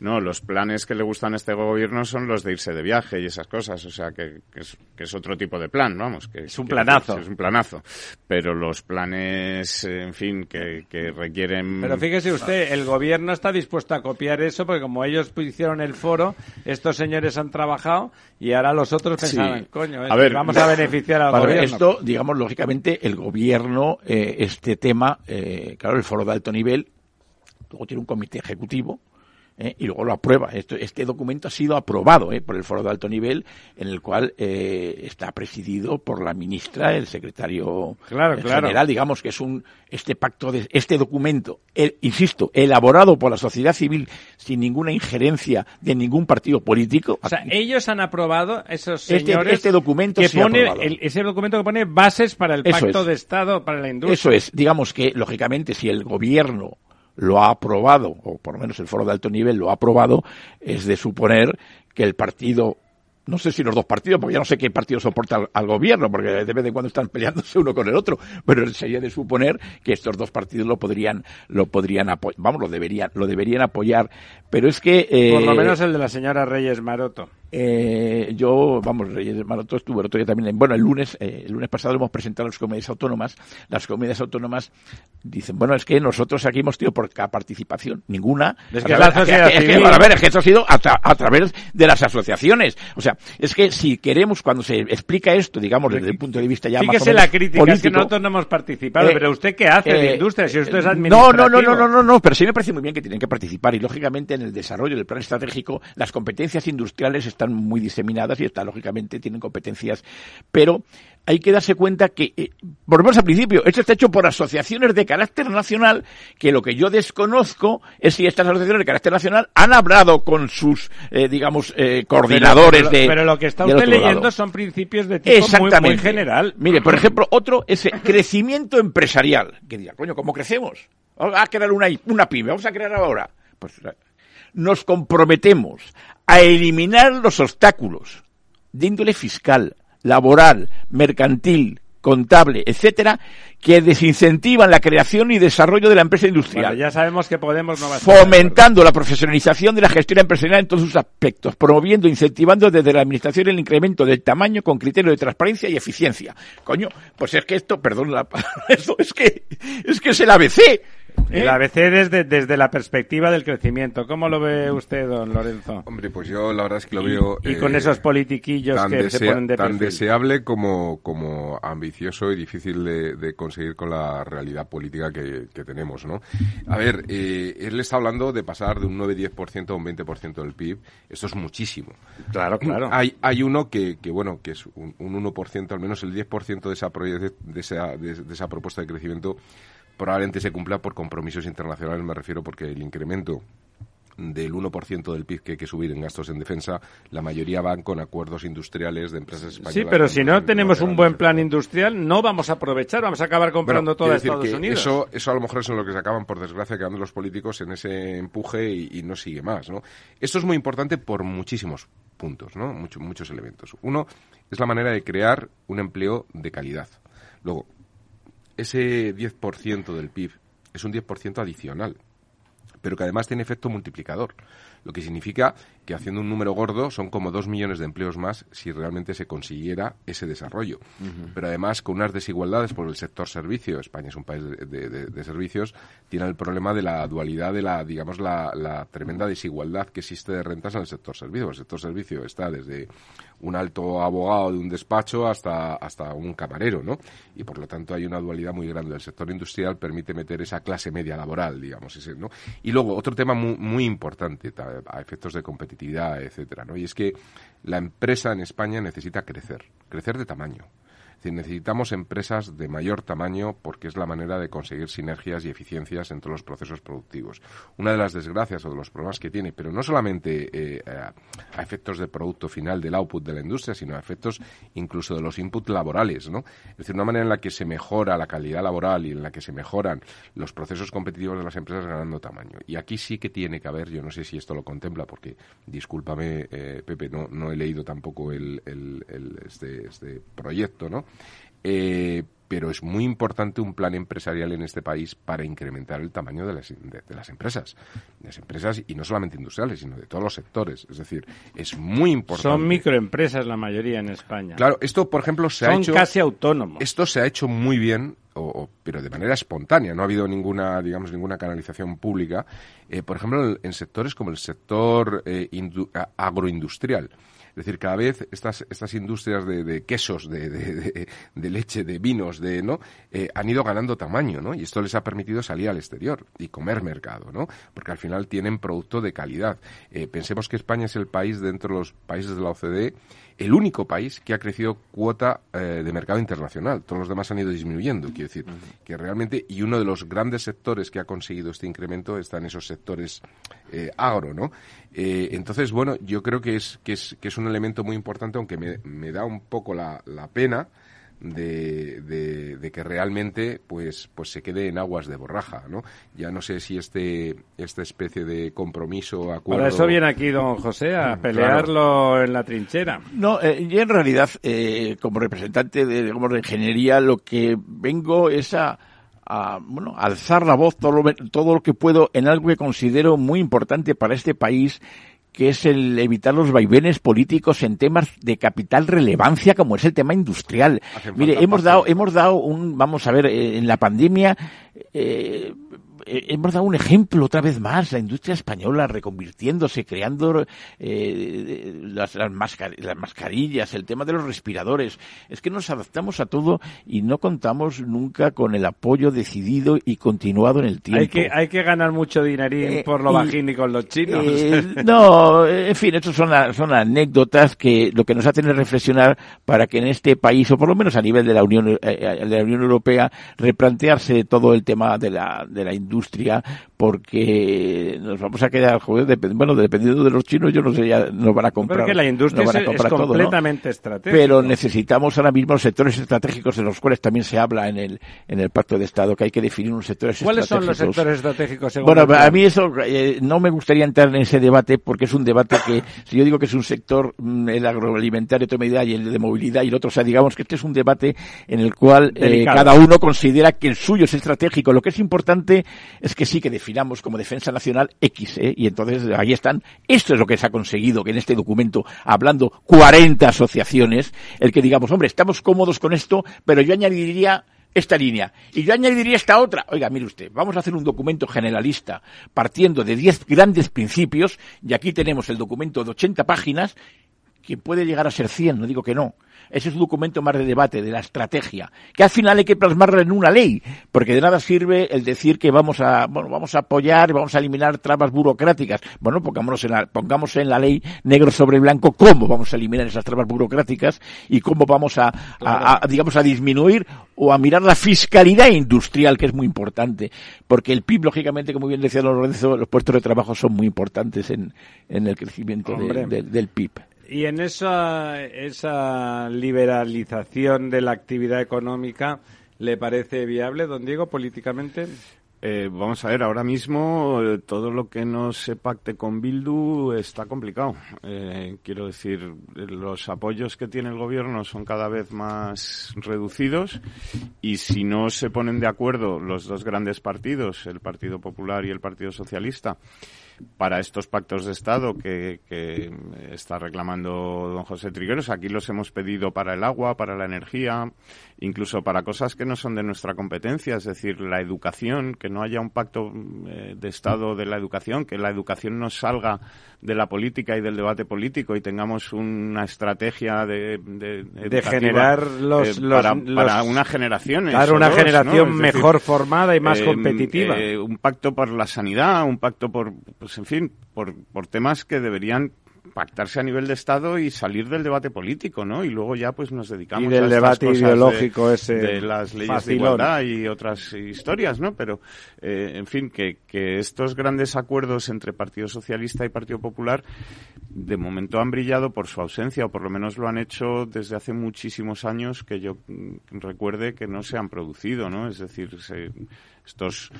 ¿no? No, los planes que le gustan a este gobierno son los de irse de viaje y esas cosas, o sea, que, que es, que es otro tipo de plan, vamos. Que,
Es un planazo.
Es un planazo. Pero los planes, en fin, que, que requieren...
Pero fíjese usted, el gobierno está dispuesto a copiar eso porque como ellos hicieron el foro, estos señores han trabajado y ahora los otros
Sí.
pensaban, coño,
A ver,
vamos a beneficiar al gobierno.
Esto, digamos, lógicamente, el gobierno, eh, este tema, eh, claro, el foro de alto nivel, luego tiene un comité ejecutivo, eh, y luego lo aprueba. Esto, este documento ha sido aprobado eh, por el foro de alto nivel, en el cual eh, está presidido por la ministra, el secretario
Claro,
eh,
claro.
general, digamos que es un este pacto de este documento, el- insisto, elaborado por la sociedad civil sin ninguna injerencia de ningún partido político.
O sea, ellos han aprobado esos
Este-
señores
este documento
que
sí
pone el- ese documento que pone bases para el
Eso
pacto
es.
de Estado para la industria.
Eso es, digamos que lógicamente si el gobierno lo ha aprobado, o por lo menos el foro de alto nivel lo ha aprobado, es de suponer que el partido, no sé si los dos partidos, porque ya no sé qué partido soporta al, gobierno, porque de vez en cuando están peleándose <laughs> uno con el otro, pero sería de suponer que estos dos partidos lo podrían, lo podrían apoyar, vamos, lo deberían, lo deberían apoyar, pero es que... eh,
Por lo menos el de la señora Reyes Maroto.
Eh, yo, vamos, Reyes Maroto estuve el otro día también. en- Bueno, el lunes, eh, el lunes pasado hemos presentado las comunidades autónomas. Las comunidades autónomas dicen, bueno, es que nosotros aquí hemos tenido poca participación, ninguna.
Es que
través-
la
a ver, es que esto ha sido a, tra- a través de las asociaciones. O sea, es que si queremos, cuando se explica esto, digamos, desde el punto de vista ya más o
Fíjese
menos
la crítica, es que
político,
nosotros no hemos participado,
eh,
pero ¿usted qué hace de
eh,
industria si usted es
no,
administrativo?
no, no, no, no, no, no, pero sí me parece muy bien que tienen que participar y lógicamente en el desarrollo del plan estratégico las competencias industriales están muy diseminadas y está lógicamente tienen competencias, pero hay que darse cuenta que, eh, volvemos al principio, esto está hecho por asociaciones de carácter nacional, que lo que yo desconozco es si estas asociaciones de carácter nacional han hablado con sus, eh, digamos, eh, coordinadores
pero,
de...
pero lo que está usted leyendo
lado.
son principios de tipo muy,
Exactamente.
muy general.
Mire, por ejemplo, otro es el crecimiento empresarial. Que diga, coño, ¿cómo crecemos? Vamos a crear una, una pyme, vamos a crear ahora. Pues nos comprometemos a eliminar los obstáculos de índole fiscal, laboral, mercantil, contable, etcétera, que desincentivan la creación y desarrollo de la empresa industrial
Bueno, ya sabemos que Podemos no va a
fomentando la profesionalización de la gestión empresarial en todos sus aspectos, promoviendo incentivando desde la administración el incremento del tamaño con criterio de transparencia y eficiencia. Coño, pues es que esto, perdón la palabra, <laughs> esto es que es que es el ABC. ¿Eh?
El ABC desde, desde la perspectiva del crecimiento. ¿Cómo lo ve usted, don Lorenzo?
Hombre, pues yo la verdad es que lo
Y-
veo...
y con
eh,
esos politiquillos que se ponen de
tan
perfil.
deseable como, como ambicioso y difícil de, de conseguir con la realidad política que, que tenemos, ¿no? A ver, eh, él está hablando de pasar de un 9-10% a un 20% del PIB. Esto es muchísimo.
Claro, claro.
Hay, hay uno que, que, bueno, que es un, un 1%, al menos el 10% de esa, proye- de, esa, de, de esa propuesta de crecimiento probablemente se cumpla por compromisos internacionales, me refiero porque el incremento del 1% del PIB que hay que subir en gastos en defensa, la mayoría van con acuerdos industriales de empresas españolas.
Sí, pero si no tenemos un buen plan industrial, no vamos a aprovechar, vamos a acabar comprando
Bueno,
todo Estados Unidos.
Eso, eso a lo mejor es en lo que se acaban, por desgracia, quedando los políticos en ese empuje y, y no sigue más, ¿no? Esto es muy importante por muchísimos puntos, ¿no? Mucho- muchos elementos. Uno es la manera de crear un empleo de calidad. Luego, ese 10% del PIB es un 10% adicional pero que además tiene efecto multiplicador, lo que significa que haciendo un número gordo son como dos millones de empleos más si realmente se consiguiera ese desarrollo. Pero además con unas desigualdades por el sector servicio, España es un país de, de- de- de servicios, tiene el problema de la dualidad de la, digamos, la, la tremenda desigualdad que existe de rentas en el sector servicio. El sector servicio está desde un alto abogado de un despacho hasta, hasta un camarero, ¿no? Y por lo tanto hay una dualidad muy grande. El sector industrial permite meter esa clase media laboral, digamos, ese, ¿no? Y luego, otro tema muy, muy importante ta- a efectos de competitividad, etcétera, ¿no? Y es que la empresa en España necesita crecer, crecer de tamaño. Necesitamos empresas de mayor tamaño porque es la manera de conseguir sinergias y eficiencias entre los procesos productivos. Una de las desgracias o de los problemas que tiene, pero no solamente eh, a, efectos de producto final del output de la industria, sino a efectos incluso de los inputs laborales, ¿no? Es decir, una manera en la que se mejora la calidad laboral y en la que se mejoran los procesos competitivos de las empresas ganando tamaño. Y aquí sí que tiene que haber, yo no sé si esto lo contempla, porque discúlpame, eh, Pepe, no, no he leído tampoco el- el- este, este proyecto, ¿no? Eh, pero es muy importante un plan empresarial en este país para incrementar el tamaño de las, de, las empresas. De las empresas, y no solamente industriales, sino de todos los sectores. Es decir, es muy importante.
Son microempresas la mayoría en España.
Claro, esto, por ejemplo, se ha hecho...
Son casi autónomos.
Esto se ha hecho muy bien o, pero de manera espontánea, no ha habido ninguna, digamos, ninguna canalización pública, eh, por ejemplo, en, sectores como el sector eh, agroindustrial. Es decir, cada vez estas, estas industrias de, quesos, de, leche, de vinos, de, ¿no? Eh, han ido ganando tamaño, ¿no? Y esto les ha permitido salir al exterior y comer mercado, ¿no? Porque al final tienen producto de calidad. Eh, pensemos que España es el país dentro de los países de la OCDE el único país que ha crecido cuota eh, de mercado internacional. Todos los demás han ido disminuyendo, quiero decir, que realmente, y uno de los grandes sectores que ha conseguido este incremento está en esos sectores eh, agro, ¿no? Eh, entonces, bueno, yo creo que es, que es, que es un elemento muy importante, aunque me, me da un poco la, la pena, de, de, que realmente pues pues se quede en aguas de borraja no ya no sé si este esta especie de compromiso acuerdo
para eso viene aquí don José a pelearlo en la trinchera.
No eh, yo en realidad eh, como representante de, digamos, de ingeniería lo que vengo es a a bueno, alzar la voz todo todo lo que puedo en algo que considero muy importante para este país que es el evitar los vaivenes políticos en temas de capital relevancia como es el tema industrial. Mire, hemos dado, hemos dado un, vamos a ver, eh, en la pandemia eh, eh, hemos dado un ejemplo otra vez más, la industria española reconvirtiéndose, creando eh, las, las, mascarillas, el tema de los respiradores. Es que nos adaptamos a todo y no contamos nunca con el apoyo decidido y continuado en el tiempo.
Hay que, hay que ganar mucho dinerín eh, por lo bajín y con los chinos. <laughs>
no, en fin, estas son, son anécdotas que lo que nos hacen es reflexionar para que en este país, o por lo menos a nivel de la Unión, de la Unión Europea, replantearse todo el tema de la, de la industria industria porque nos vamos a quedar, joder, bueno, dependiendo de los chinos, yo no sé, ya nos van a comprar.
Porque la industria es, completamente estratégica.
Pero necesitamos ahora mismo sectores estratégicos de los cuales también se habla en el, en el Pacto de Estado, que hay que definir unos sectores
¿Cuáles
estratégicos.
son los sectores estratégicos?
bueno, a mí eso eh, no me gustaría entrar en ese debate porque es un debate que, <laughs> si yo digo que es un sector, mm, el agroalimentario, de medida y el de movilidad y el otro, o sea, digamos que este es un debate en el cual eh, cada uno considera que el suyo es estratégico. Lo que es importante es que sí que definir miramos como defensa nacional X, ¿eh? y entonces ahí están. Esto es lo que se ha conseguido, que en este documento, hablando 40 asociaciones, el que digamos, hombre, estamos cómodos con esto, pero yo añadiría esta línea. Y yo añadiría esta otra. Oiga, mire usted, vamos a hacer un documento generalista partiendo de 10 grandes principios, y aquí tenemos el documento de 80 páginas, que puede llegar a ser 100, no digo que no, ese es un documento más de debate, de la estrategia, que al final hay que plasmarla en una ley, porque de nada sirve el decir que vamos a, bueno, vamos a apoyar y vamos a eliminar trabas burocráticas. Bueno, pongámonos en la, pongamos en la ley negro sobre blanco cómo vamos a eliminar esas trabas burocráticas y cómo vamos a, digamos, a disminuir o a mirar la fiscalidad industrial, que es muy importante, porque el PIB, lógicamente, como bien decía Lorenzo, los puestos de trabajo son muy importantes en, el crecimiento del PIB.
Y en esa, esa liberalización de la actividad económica, ¿le parece viable, don Diego, políticamente?
Eh, vamos a ver, ahora mismo eh, todo lo que no se pacte con Bildu está complicado. Eh, quiero decir, los apoyos que tiene el gobierno son cada vez más reducidos y si no se ponen de acuerdo los dos grandes partidos, el Partido Popular y el Partido Socialista, para estos pactos de Estado que, está reclamando don José Trigueros. Aquí los hemos pedido para el agua, para la energía, incluso para cosas que no son de nuestra competencia, es decir, la educación, que no haya un pacto eh, de Estado de la educación, que la educación no salga de la política y del debate político y tengamos una estrategia de,
de, generar los,
eh, para, una generación.
Para una generación mejor formada y más
eh,
competitiva.
un pacto por la sanidad, un pacto por, pues en fin, por, por temas que deberían pactarse a nivel de Estado y salir del debate político, ¿no? Y luego ya pues nos dedicamos
y del debate ideológico
de,
ese
de las leyes de igualdad y otras historias, ¿no? Pero, eh, en fin, que, que estos grandes acuerdos entre Partido Socialista y Partido Popular de momento han brillado por su ausencia, o por lo menos lo han hecho desde hace muchísimos años que yo mm, recuerde que no se han producido, ¿no? Es decir, se, estos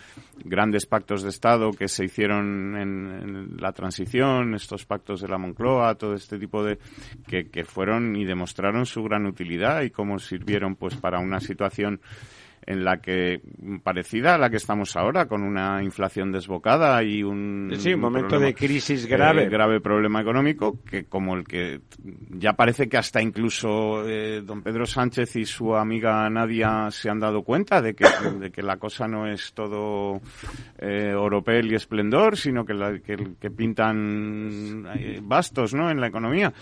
grandes pactos de Estado que se hicieron en, la transición, estos pactos de la Moncloa, todo este tipo de que, que fueron y demostraron su gran utilidad y cómo sirvieron pues para una situación en la que parecida a la que estamos ahora con una inflación desbocada y un
sí, un momento de crisis grave
eh, grave. problema económico que como el que ya parece que hasta incluso eh, don Pedro Sánchez y su amiga Nadia se han dado cuenta de que, <coughs> de que la cosa no es todo eh, oropel y esplendor sino que, la, que, que, pintan eh, bastos no en la economía.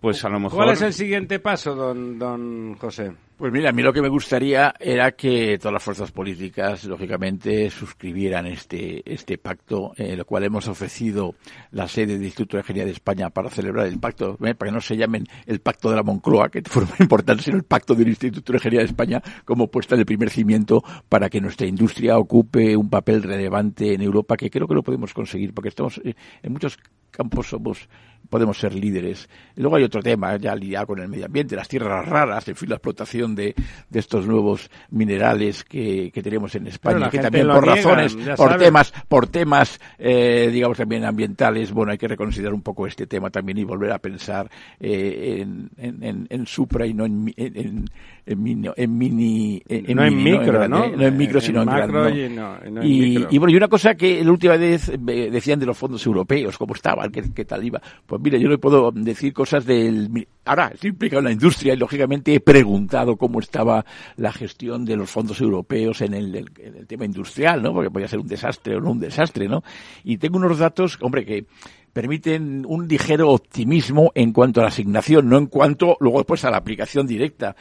Pues a lo mejor
¿cuál es el siguiente paso don don José
pues mira, a mí lo que me gustaría era que todas las fuerzas políticas, lógicamente, suscribieran este, este pacto, en el cual hemos ofrecido la sede del Instituto de Ingeniería de España para celebrar el pacto, ¿eh? para que no se llamen el pacto de la Moncloa, que fue muy <laughs> importante, sino el pacto del Instituto de Ingeniería de España como puesta en el primer cimiento para que nuestra industria ocupe un papel relevante en Europa, que creo que lo podemos conseguir, porque estamos eh, en muchos campos somos podemos ser líderes. Y luego hay otro tema, ya lidiar con el medio ambiente, las tierras raras, en fin, la explotación de, de estos nuevos minerales que, que tenemos en España, que también por razones, por temas, por temas, eh, digamos también ambientales, bueno, hay que reconsiderar un poco este tema también y volver a pensar eh, en, en, en, supra y no en, en, en, mini, en mini,
no en micro, ¿no?
No en micro, sino en macro. Y, no, y, y, bueno, y una cosa que la última vez decían de los fondos europeos, cómo estaban, qué, tal iba. Pues mire, yo le puedo decir cosas del... Ahora, estoy implicado en la industria y lógicamente he preguntado cómo estaba la gestión de los fondos europeos en el, tema industrial, ¿no? Porque podía ser un desastre o no un desastre, ¿no? Y tengo unos datos, hombre, que permiten un ligero optimismo en cuanto a la asignación, no en cuanto luego después a la aplicación directa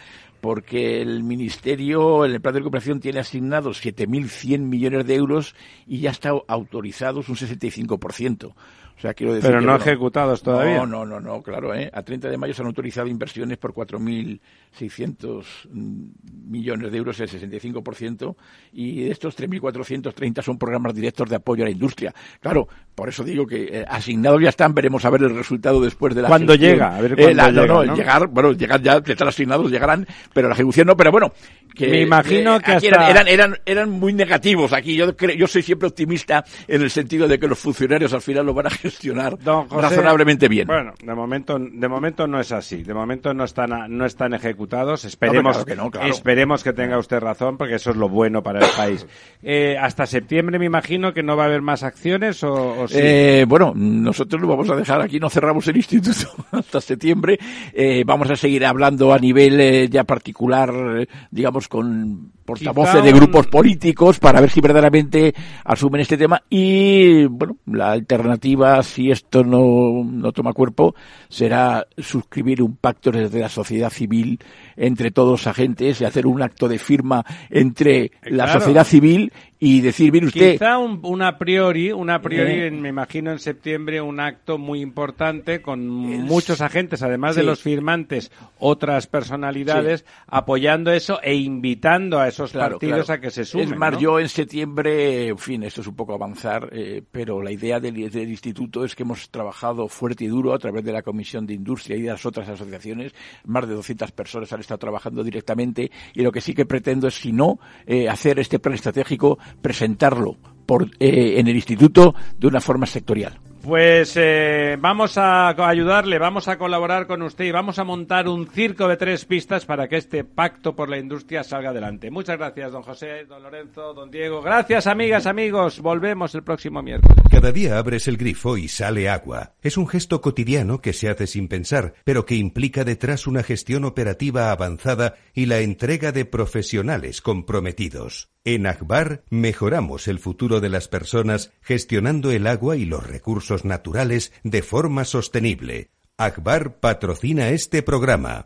porque el Ministerio, el plan de recuperación, tiene asignados 7.100 millones de euros y ya está autorizados un 65%. O sea, quiero decir
Pero no ejecutados todavía.
No, no, no, no, claro. ¿eh? A 30 de mayo se han autorizado inversiones por 4.600 millones de euros, el 65%, y de estos 3.430 son programas directos de apoyo a la industria. Claro, por eso digo que eh, asignados ya están, veremos a ver el resultado después de la
¿Cuándo llega? A ver
eh, no, no, llegar, bueno, llegar ya, están asignados, llegarán, pero la ejecución no, pero bueno, que,
me imagino
eh,
que hasta...
eran, eran, eran, muy negativos aquí. Yo yo soy siempre optimista en el sentido de que los funcionarios al final lo van a gestionar razonablemente bien.
Bueno, de momento, de momento no es así. De momento no están, no están ejecutados. Esperemos, que no, esperemos que tenga usted razón, porque eso es lo bueno para el país. <coughs> Eh, hasta septiembre me imagino que no va a haber más acciones o, sí?
eh, bueno, nosotros lo vamos a dejar aquí, no cerramos el instituto <laughs> hasta septiembre. Eh, vamos a seguir hablando a nivel eh, ya particular, eh, digamos con portavoces de grupos políticos para ver si verdaderamente asumen este tema y bueno la alternativa si esto no, no toma cuerpo será suscribir un pacto desde la sociedad civil entre todos los agentes y hacer un acto de firma entre la sociedad civil y decir, mire usted...
Quizá un, a priori, una priori, eh. me imagino en septiembre, un acto muy importante con muchos agentes, además de los firmantes, otras personalidades, apoyando eso e invitando a esos partidos a que se sumen.
Es más, yo en septiembre, en fin, esto es un poco avanzar, eh, pero la idea del, del, instituto es que hemos trabajado fuerte y duro a través de la Comisión de Industria y de las otras asociaciones. Más de 200 personas han estado trabajando directamente y lo que sí que pretendo es, si no, eh, hacer este plan estratégico presentarlo por, eh, en el instituto de una forma sectorial.
Pues eh, vamos a ayudarle, vamos a colaborar con usted y vamos a montar un circo de tres pistas para que este pacto por la industria salga adelante. Muchas gracias, don José, don Lorenzo, don Diego. Gracias, amigas, amigos. Volvemos el próximo miércoles.
Cada día abres el grifo y sale agua. Es un gesto cotidiano que se hace sin pensar, pero que implica detrás una gestión operativa avanzada y la entrega de profesionales comprometidos. En Akbar mejoramos el futuro de las personas gestionando el agua y los recursos naturales de forma sostenible. Akbar patrocina este programa.